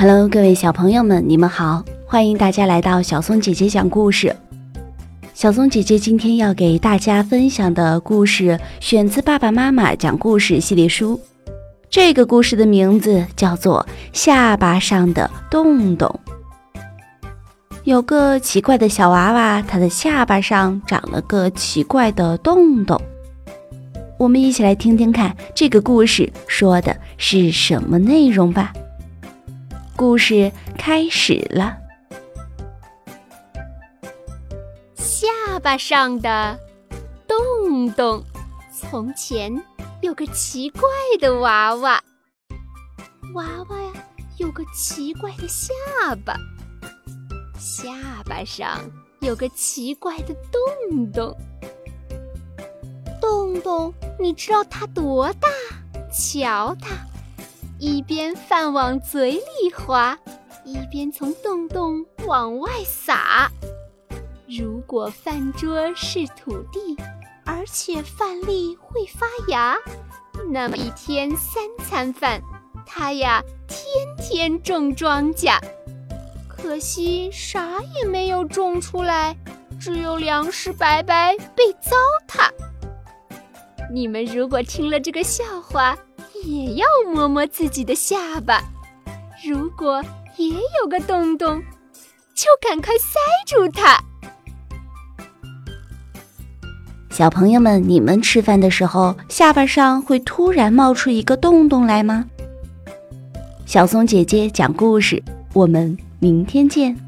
Hello，各位小朋友们，你们好！欢迎大家来到小松姐姐讲故事。小松姐姐今天要给大家分享的故事选自《爸爸妈妈讲故事》系列书。这个故事的名字叫做《下巴上的洞洞》。有个奇怪的小娃娃，他的下巴上长了个奇怪的洞洞。我们一起来听听看，这个故事说的是什么内容吧。故事开始了。下巴上的洞洞。从前有个奇怪的娃娃，娃娃呀有个奇怪的下巴，下巴上有个奇怪的洞洞。洞洞，你知道它多大？瞧它。一边饭往嘴里滑，一边从洞洞往外撒。如果饭桌是土地，而且饭粒会发芽，那么一天三餐饭，它呀天天种庄稼。可惜啥也没有种出来，只有粮食白白被糟蹋。你们如果听了这个笑话，也要摸摸自己的下巴，如果也有个洞洞，就赶快塞住它。小朋友们，你们吃饭的时候下巴上会突然冒出一个洞洞来吗？小松姐姐讲故事，我们明天见。